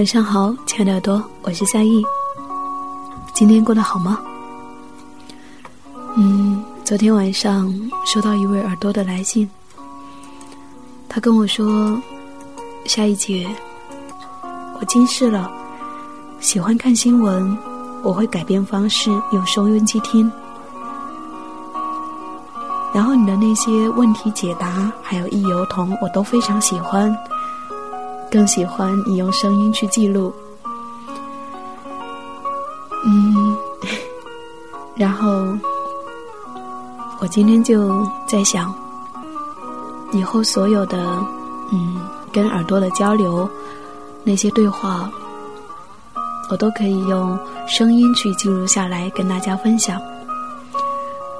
晚上好，亲爱的耳朵，我是夏意。今天过得好吗？嗯，昨天晚上收到一位耳朵的来信，他跟我说：“夏意姐，我近视了，喜欢看新闻，我会改变方式用收音机听。然后你的那些问题解答还有意犹同，我都非常喜欢。”更喜欢你用声音去记录，嗯，然后我今天就在想，以后所有的嗯跟耳朵的交流，那些对话，我都可以用声音去记录下来跟大家分享。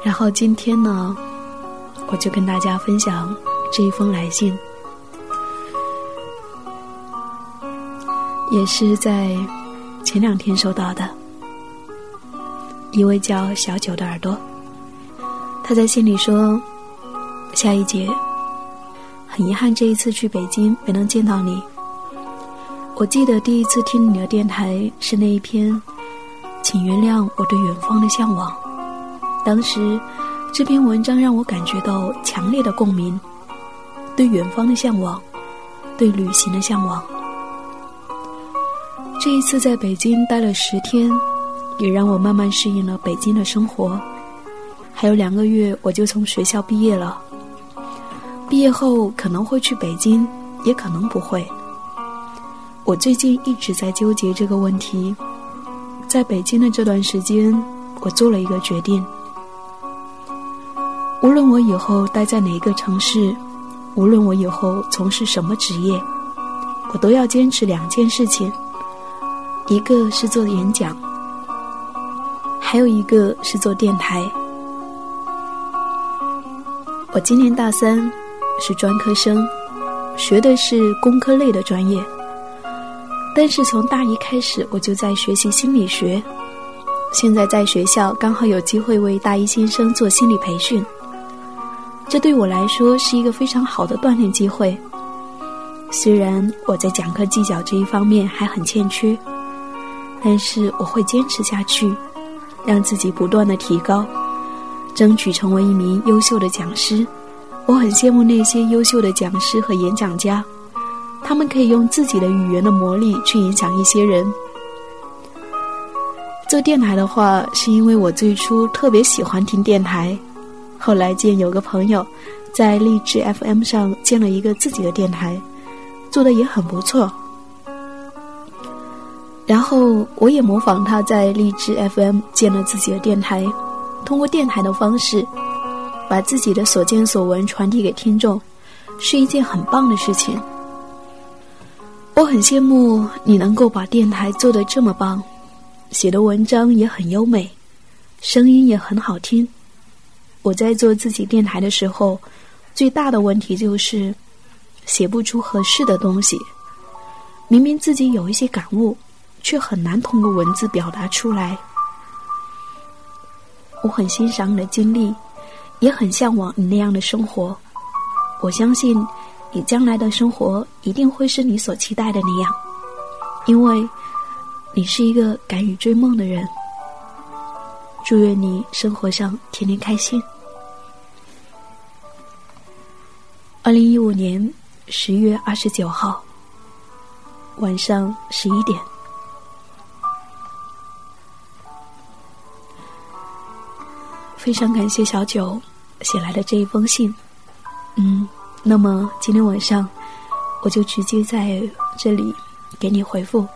然后今天呢，我就跟大家分享这一封来信。也是在前两天收到的，一位叫小九的耳朵，他在信里说：“夏一杰，很遗憾这一次去北京没能见到你。我记得第一次听你的电台是那一篇，请原谅我对远方的向往。当时这篇文章让我感觉到强烈的共鸣，对远方的向往，对旅行的向往。”这一次在北京待了十天，也让我慢慢适应了北京的生活。还有两个月我就从学校毕业了。毕业后可能会去北京，也可能不会。我最近一直在纠结这个问题。在北京的这段时间，我做了一个决定：无论我以后待在哪一个城市，无论我以后从事什么职业，我都要坚持两件事情。一个是做演讲，还有一个是做电台。我今年大三，是专科生，学的是工科类的专业。但是从大一开始，我就在学习心理学。现在在学校刚好有机会为大一新生做心理培训，这对我来说是一个非常好的锻炼机会。虽然我在讲课技巧这一方面还很欠缺。但是我会坚持下去，让自己不断的提高，争取成为一名优秀的讲师。我很羡慕那些优秀的讲师和演讲家，他们可以用自己的语言的魔力去影响一些人。做电台的话，是因为我最初特别喜欢听电台，后来见有个朋友在励志 FM 上建了一个自己的电台，做的也很不错。然后我也模仿他在荔枝 FM 建了自己的电台，通过电台的方式，把自己的所见所闻传递给听众，是一件很棒的事情。我很羡慕你能够把电台做得这么棒，写的文章也很优美，声音也很好听。我在做自己电台的时候，最大的问题就是写不出合适的东西，明明自己有一些感悟。却很难通过文字表达出来。我很欣赏你的经历，也很向往你那样的生活。我相信你将来的生活一定会是你所期待的那样，因为你是一个敢于追梦的人。祝愿你生活上天天开心。二零一五年十月二十九号晚上十一点。非常感谢小九写来的这一封信，嗯，那么今天晚上我就直接在这里给你回复。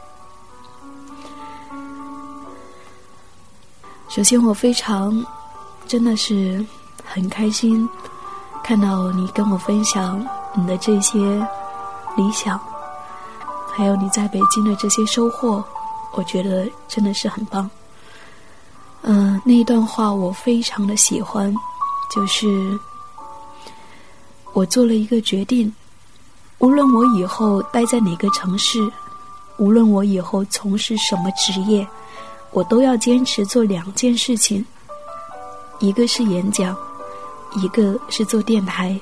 首先，我非常真的是很开心看到你跟我分享你的这些理想，还有你在北京的这些收获，我觉得真的是很棒。嗯，那一段话我非常的喜欢，就是我做了一个决定，无论我以后待在哪个城市，无论我以后从事什么职业，我都要坚持做两件事情，一个是演讲，一个是做电台。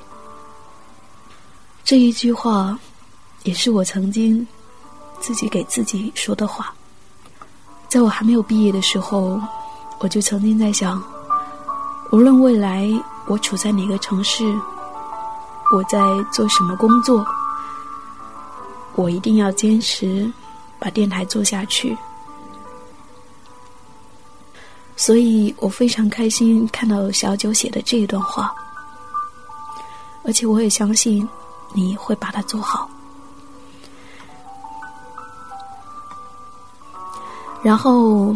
这一句话，也是我曾经自己给自己说的话。在我还没有毕业的时候，我就曾经在想，无论未来我处在哪个城市，我在做什么工作，我一定要坚持把电台做下去。所以我非常开心看到小九写的这一段话，而且我也相信你会把它做好。然后，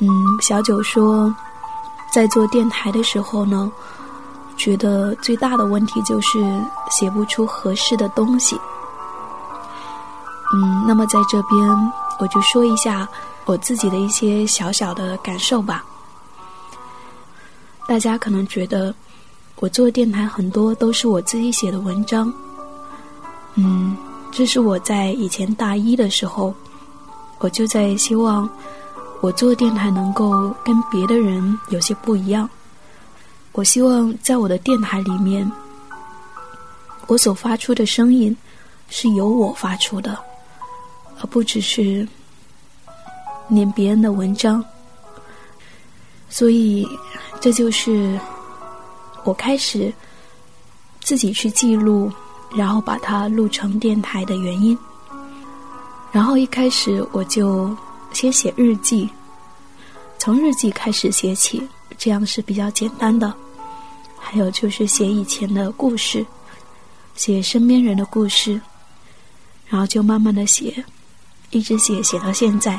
嗯，小九说，在做电台的时候呢，觉得最大的问题就是写不出合适的东西。嗯，那么在这边我就说一下。我自己的一些小小的感受吧。大家可能觉得我做电台很多都是我自己写的文章，嗯，这是我在以前大一的时候，我就在希望我做电台能够跟别的人有些不一样。我希望在我的电台里面，我所发出的声音是由我发出的，而不只是。念别人的文章，所以这就是我开始自己去记录，然后把它录成电台的原因。然后一开始我就先写日记，从日记开始写起，这样是比较简单的。还有就是写以前的故事，写身边人的故事，然后就慢慢的写，一直写写到现在。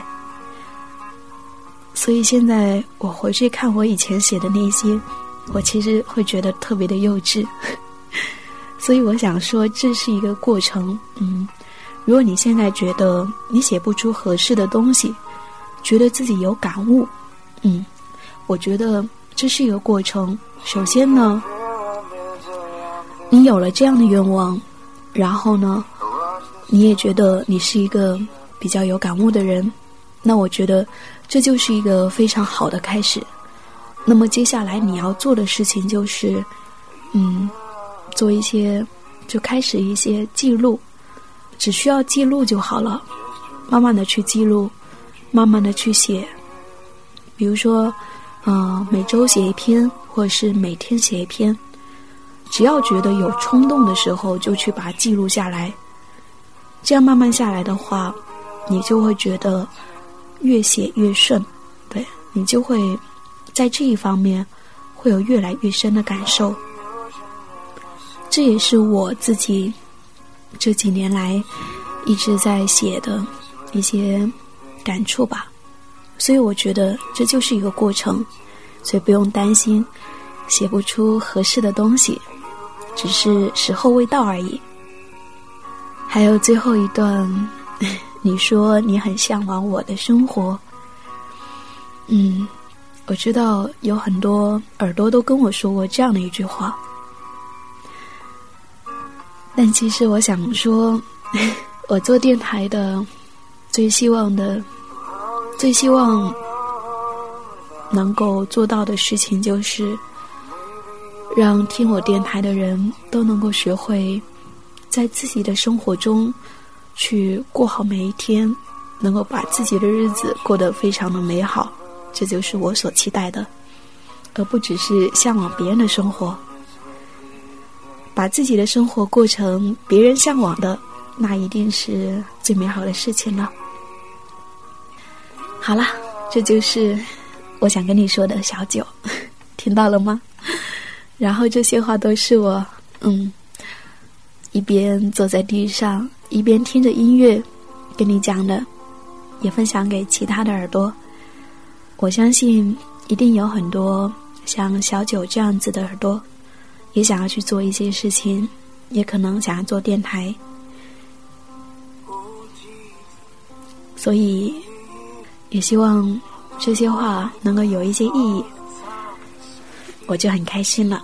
所以现在我回去看我以前写的那些，我其实会觉得特别的幼稚。所以我想说，这是一个过程。嗯，如果你现在觉得你写不出合适的东西，觉得自己有感悟，嗯，我觉得这是一个过程。首先呢，你有了这样的愿望，然后呢，你也觉得你是一个比较有感悟的人，那我觉得。这就是一个非常好的开始。那么接下来你要做的事情就是，嗯，做一些，就开始一些记录，只需要记录就好了。慢慢的去记录，慢慢的去写。比如说，呃，每周写一篇，或者是每天写一篇。只要觉得有冲动的时候，就去把它记录下来。这样慢慢下来的话，你就会觉得。越写越顺，对你就会在这一方面会有越来越深的感受。这也是我自己这几年来一直在写的一些感触吧。所以我觉得这就是一个过程，所以不用担心写不出合适的东西，只是时候未到而已。还有最后一段。你说你很向往我的生活，嗯，我知道有很多耳朵都跟我说过这样的一句话，但其实我想说，我做电台的最希望的、最希望能够做到的事情，就是让听我电台的人都能够学会在自己的生活中。去过好每一天，能够把自己的日子过得非常的美好，这就是我所期待的，而不只是向往别人的生活。把自己的生活过成别人向往的，那一定是最美好的事情了。好了，这就是我想跟你说的小九，听到了吗？然后这些话都是我，嗯，一边坐在地上。一边听着音乐，跟你讲的，也分享给其他的耳朵。我相信一定有很多像小九这样子的耳朵，也想要去做一些事情，也可能想要做电台。所以，也希望这些话能够有一些意义，我就很开心了。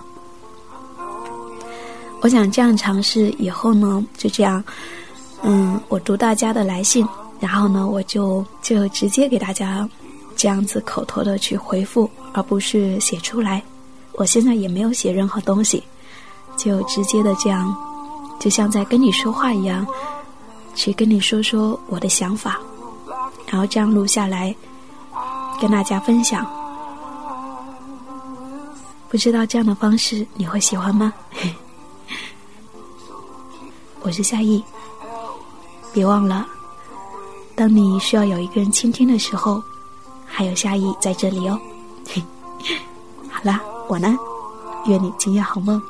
我想这样尝试以后呢，就这样。嗯，我读大家的来信，然后呢，我就就直接给大家这样子口头的去回复，而不是写出来。我现在也没有写任何东西，就直接的这样，就像在跟你说话一样，去跟你说说我的想法，然后这样录下来，跟大家分享。不知道这样的方式你会喜欢吗？我是夏意，别忘了，当你需要有一个人倾听的时候，还有夏意在这里哦。好啦，晚安，愿你今夜好梦。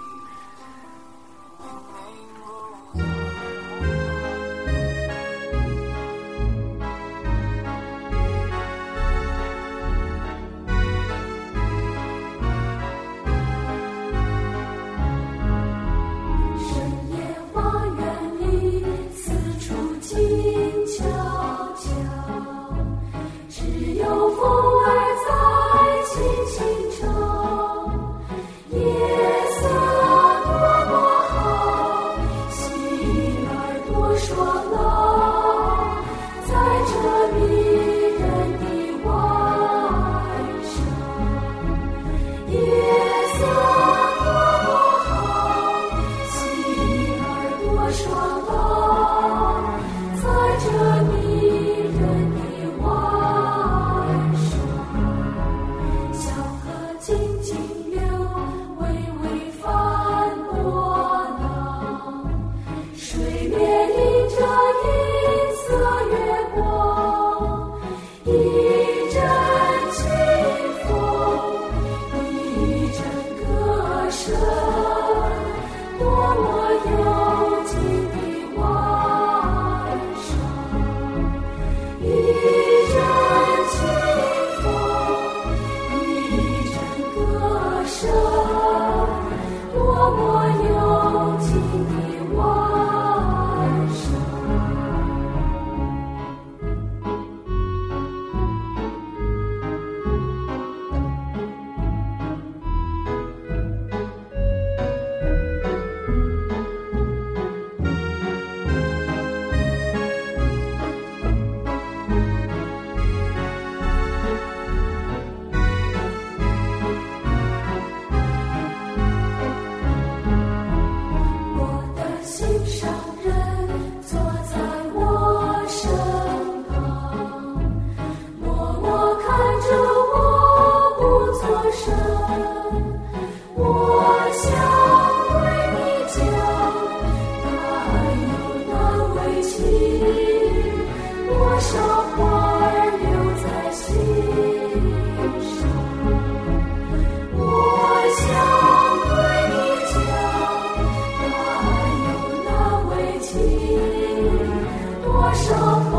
看着我，不作声。我想对你讲，但有难为情。多少话儿留在心上？我想对你讲，但有难为情。多少花？